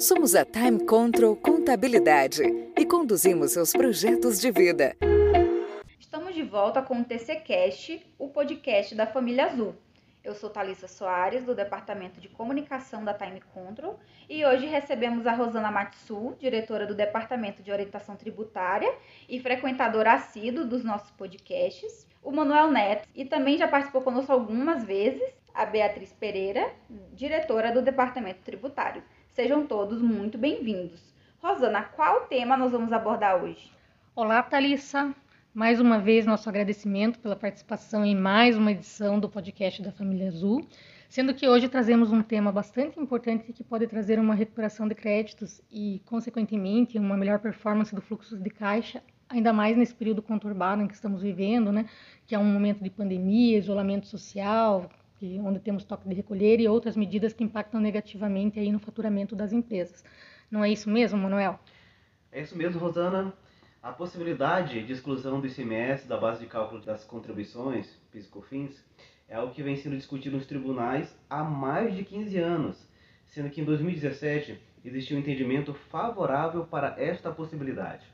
Somos a Time Control Contabilidade e conduzimos seus projetos de vida. Estamos de volta com o TCcast, o podcast da família Azul. Eu sou Thalissa Soares, do Departamento de Comunicação da Time Control, e hoje recebemos a Rosana Matsu, diretora do Departamento de Orientação Tributária e frequentadora assíduo dos nossos podcasts, o Manuel Neto, e também já participou conosco algumas vezes, a Beatriz Pereira, diretora do Departamento Tributário. Sejam todos muito bem-vindos. Rosana, qual tema nós vamos abordar hoje? Olá, Thalissa. Mais uma vez, nosso agradecimento pela participação em mais uma edição do podcast da Família Azul, sendo que hoje trazemos um tema bastante importante que pode trazer uma recuperação de créditos e, consequentemente, uma melhor performance do fluxo de caixa, ainda mais nesse período conturbado em que estamos vivendo, né, que é um momento de pandemia, isolamento social, onde temos toque de recolher e outras medidas que impactam negativamente aí no faturamento das empresas. Não é isso mesmo, Manuel? É isso mesmo, Rosana. A possibilidade de exclusão do ICMS da base de cálculo das contribuições, PIS e COFINS, é algo que vem sendo discutido nos tribunais há mais de 15 anos, sendo que em 2017 existiu um entendimento favorável para esta possibilidade.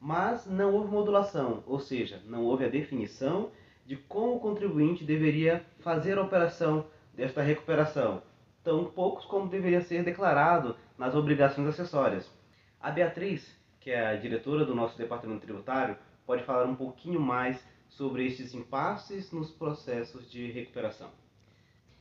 Mas não houve modulação, ou seja, não houve a definição de como o contribuinte deveria fazer a operação desta recuperação, tão poucos como deveria ser declarado nas obrigações acessórias. A Beatriz que é a diretora do nosso departamento tributário, pode falar um pouquinho mais sobre estes impasses nos processos de recuperação.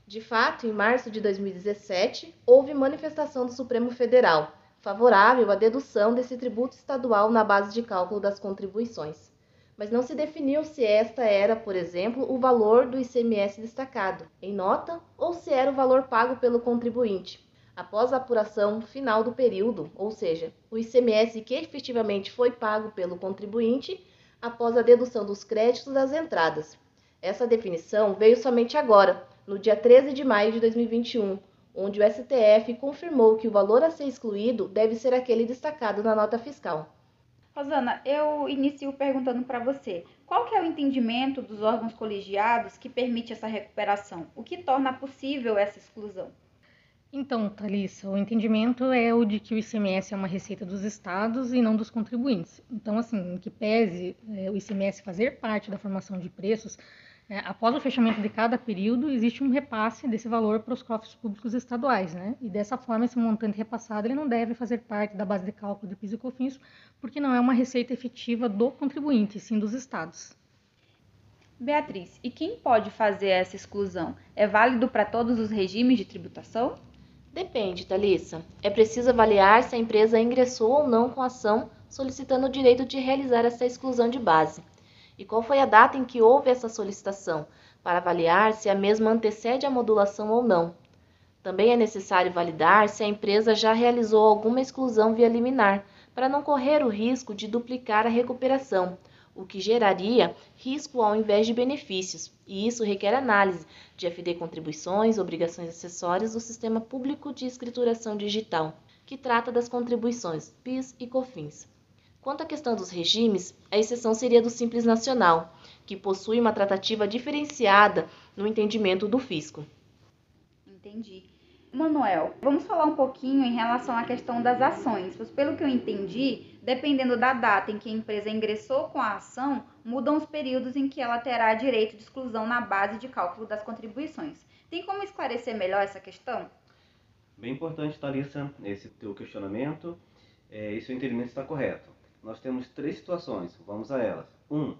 De fato, em março de 2017, houve manifestação do Supremo Federal favorável à dedução desse tributo estadual na base de cálculo das contribuições. Mas não se definiu se esta era, por exemplo, o valor do ICMS destacado em nota ou se era o valor pago pelo contribuinte, após a apuração final do período, ou seja, o ICMS que efetivamente foi pago pelo contribuinte após a dedução dos créditos das entradas. Essa definição veio somente agora, no dia 13 de maio de 2021, onde o STF confirmou que o valor a ser excluído deve ser aquele destacado na nota fiscal. Rosana, eu inicio perguntando para você, qual que é o entendimento dos órgãos colegiados que permite essa recuperação? O que torna possível essa exclusão? Então, Thalissa, o entendimento é o de que o ICMS é uma receita dos estados e não dos contribuintes. Então, assim, que pese é, o ICMS fazer parte da formação de preços, é, após o fechamento de cada período, existe um repasse desse valor para os cofres públicos estaduais, né? E dessa forma, esse montante repassado ele não deve fazer parte da base de cálculo de PIS e COFINS, porque não é uma receita efetiva do contribuinte, sim dos estados. Beatriz, e quem pode fazer essa exclusão? É válido para todos os regimes de tributação? Depende, Thalissa. É preciso avaliar se a empresa ingressou ou não com a ação solicitando o direito de realizar essa exclusão de base. E qual foi a data em que houve essa solicitação, para avaliar se a mesma antecede a modulação ou não. Também é necessário validar se a empresa já realizou alguma exclusão via liminar, para não correr o risco de duplicar a recuperação o que geraria risco ao invés de benefícios, e isso requer análise de FD contribuições, obrigações acessórias do Sistema Público de Escrituração Digital, que trata das contribuições PIS e COFINS. Quanto à questão dos regimes, a exceção seria do Simples Nacional, que possui uma tratativa diferenciada no entendimento do fisco. Entendi. Manuel, vamos falar um pouquinho em relação à questão das ações, pois pelo que eu entendi, Dependendo da data em que a empresa ingressou com a ação, mudam os períodos em que ela terá direito de exclusão na base de cálculo das contribuições. Tem como esclarecer melhor essa questão? Bem importante, Thalissa, esse teu questionamento. É, e seu entendimento está correto. Nós temos três situações, vamos a elas. Um,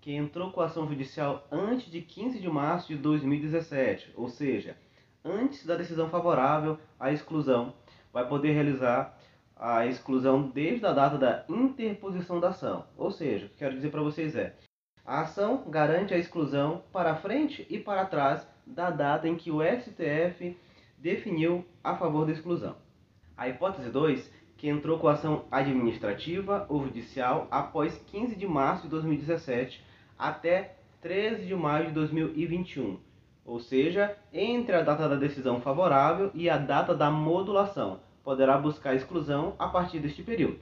quem entrou com ação judicial antes de 15 de março de 2017, ou seja, antes da decisão favorável à exclusão, vai poder realizar a exclusão desde a data da interposição da ação. Ou seja, o que quero dizer para vocês é: a ação garante a exclusão para frente e para trás da data em que o STF definiu a favor da exclusão. A hipótese 2, que entrou com ação administrativa ou judicial após 15 de março de 2017 até 13 de maio de 2021, ou seja, entre a data da decisão favorável e a data da modulação, poderá buscar exclusão a partir deste período.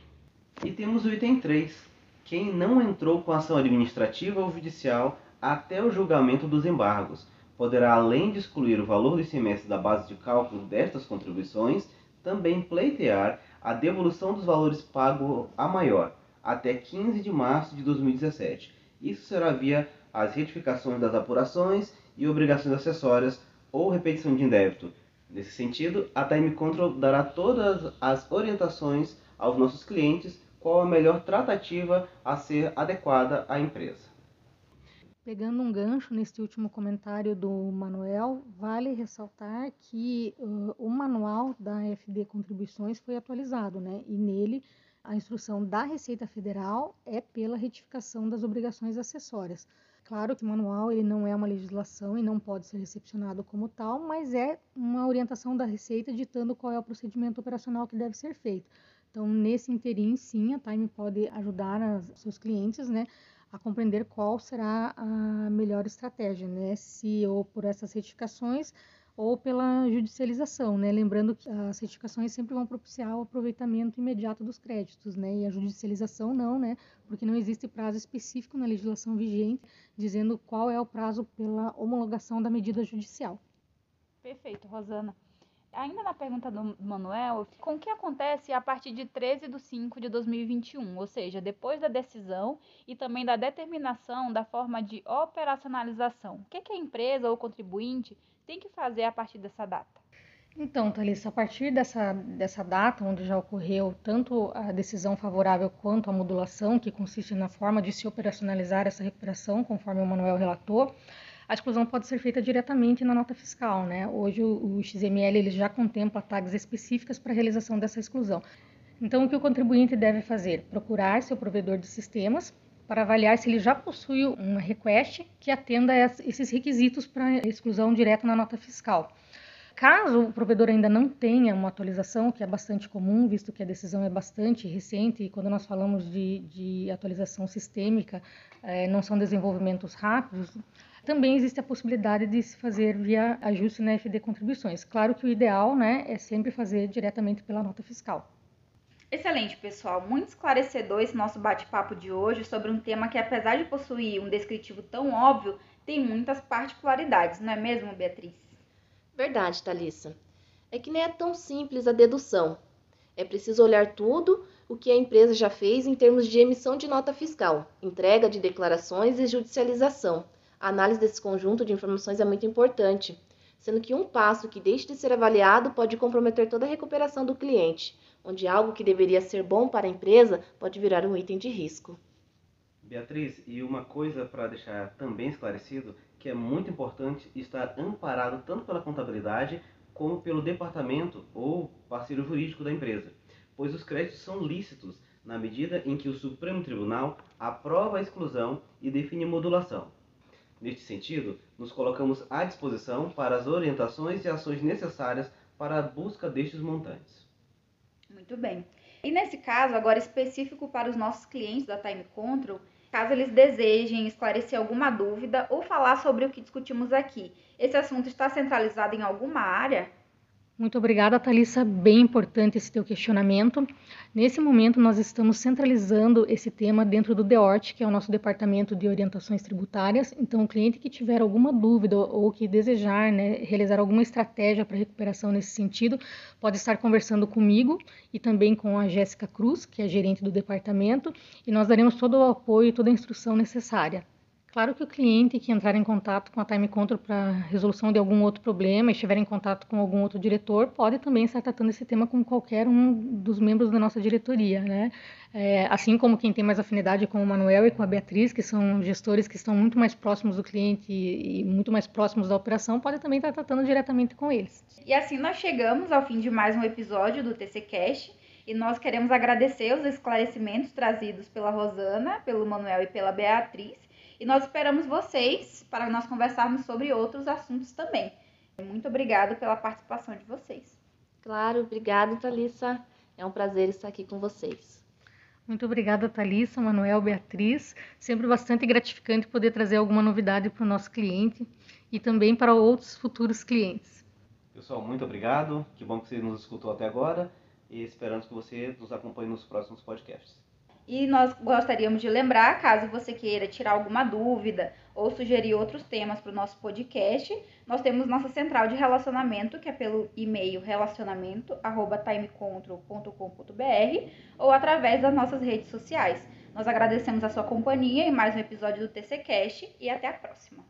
E temos o item 3. Quem não entrou com ação administrativa ou judicial até o julgamento dos embargos poderá, além de excluir o valor do ICMS da base de cálculo destas contribuições, também pleitear a devolução dos valores pagos a maior até 15 de março de 2017. Isso será via as retificações das apurações e obrigações acessórias ou repetição de indébito. Nesse sentido, a Time Control dará todas as orientações aos nossos clientes qual a melhor tratativa a ser adequada à empresa. Pegando um gancho neste último comentário do Manuel, vale ressaltar que uh, o manual da FD Contribuições foi atualizado, né? E nele a instrução da Receita Federal é pela retificação das obrigações acessórias. Claro que o manual ele não é uma legislação e não pode ser recepcionado como tal, mas é uma orientação da Receita ditando qual é o procedimento operacional que deve ser feito. Então, nesse interim, sim, a Time pode ajudar os seus clientes, né, a compreender qual será a melhor estratégia, né, se ou por essas certificações ou pela judicialização, né? Lembrando que as certificações sempre vão propiciar o aproveitamento imediato dos créditos, né? E a judicialização não, né? Porque não existe prazo específico na legislação vigente dizendo qual é o prazo pela homologação da medida judicial. Perfeito, Rosana. Ainda na pergunta do Manuel, com o que acontece a partir de 13 de 5 de 2021, ou seja, depois da decisão e também da determinação da forma de operacionalização? O que, que a empresa ou contribuinte tem que fazer a partir dessa data? Então, Thalissa, a partir dessa, dessa data, onde já ocorreu tanto a decisão favorável quanto a modulação, que consiste na forma de se operacionalizar essa recuperação, conforme o Manuel relatou, a exclusão pode ser feita diretamente na nota fiscal. Né? Hoje o, o XML ele já contempla tags específicas para a realização dessa exclusão. Então, o que o contribuinte deve fazer? Procurar seu provedor de sistemas para avaliar se ele já possui uma request que atenda esses requisitos para exclusão direta na nota fiscal. Caso o provedor ainda não tenha uma atualização, que é bastante comum, visto que a decisão é bastante recente, e quando nós falamos de, de atualização sistêmica, eh, não são desenvolvimentos rápidos, também existe a possibilidade de se fazer via ajuste na FD contribuições. Claro que o ideal né, é sempre fazer diretamente pela nota fiscal. Excelente, pessoal. Muito esclarecedor esse nosso bate-papo de hoje sobre um tema que, apesar de possuir um descritivo tão óbvio, tem muitas particularidades, não é mesmo, Beatriz? Verdade, Thalissa. É que nem é tão simples a dedução. É preciso olhar tudo o que a empresa já fez em termos de emissão de nota fiscal, entrega de declarações e judicialização a análise desse conjunto de informações é muito importante, sendo que um passo que deixe de ser avaliado pode comprometer toda a recuperação do cliente, onde algo que deveria ser bom para a empresa pode virar um item de risco. Beatriz, e uma coisa para deixar também esclarecido, que é muito importante estar amparado tanto pela contabilidade como pelo departamento ou parceiro jurídico da empresa, pois os créditos são lícitos na medida em que o Supremo Tribunal aprova a exclusão e define modulação. Neste sentido, nos colocamos à disposição para as orientações e ações necessárias para a busca destes montantes. Muito bem. E nesse caso, agora específico para os nossos clientes da Time Control, caso eles desejem esclarecer alguma dúvida ou falar sobre o que discutimos aqui, esse assunto está centralizado em alguma área? Muito obrigada, Thalissa. Bem importante esse teu questionamento. Nesse momento, nós estamos centralizando esse tema dentro do DEORT, que é o nosso departamento de orientações tributárias. Então, o cliente que tiver alguma dúvida ou que desejar né, realizar alguma estratégia para recuperação nesse sentido, pode estar conversando comigo e também com a Jéssica Cruz, que é gerente do departamento, e nós daremos todo o apoio e toda a instrução necessária. Claro que o cliente que entrar em contato com a Time Control para resolução de algum outro problema e estiver em contato com algum outro diretor, pode também estar tratando esse tema com qualquer um dos membros da nossa diretoria, né? É, assim como quem tem mais afinidade com o Manuel e com a Beatriz, que são gestores que estão muito mais próximos do cliente e, muito mais próximos da operação, pode também estar tratando diretamente com eles. E assim nós chegamos ao fim de mais um episódio do TC Cast. E nós queremos agradecer os esclarecimentos trazidos pela Rosana, pelo Manuel e pela Beatriz e nós esperamos vocês para nós conversarmos sobre outros assuntos também. Muito obrigada pela participação de vocês. Claro, obrigada, Thalissa. É um prazer estar aqui com vocês. Muito obrigada, Thalissa, Manuel, Beatriz. Sempre bastante gratificante poder trazer alguma novidade para o nosso cliente e também para outros futuros clientes. Pessoal, muito obrigado. Que bom que você nos escutou até agora e esperamos que você nos acompanhe nos próximos podcasts. E nós gostaríamos de lembrar, caso você queira tirar alguma dúvida ou sugerir outros temas para o nosso podcast, nós temos nossa central de relacionamento, que é pelo e-mail relacionamento@timecontrol.com.br ou através das nossas redes sociais. Nós agradecemos a sua companhia em mais um episódio do TCcast e até a próxima.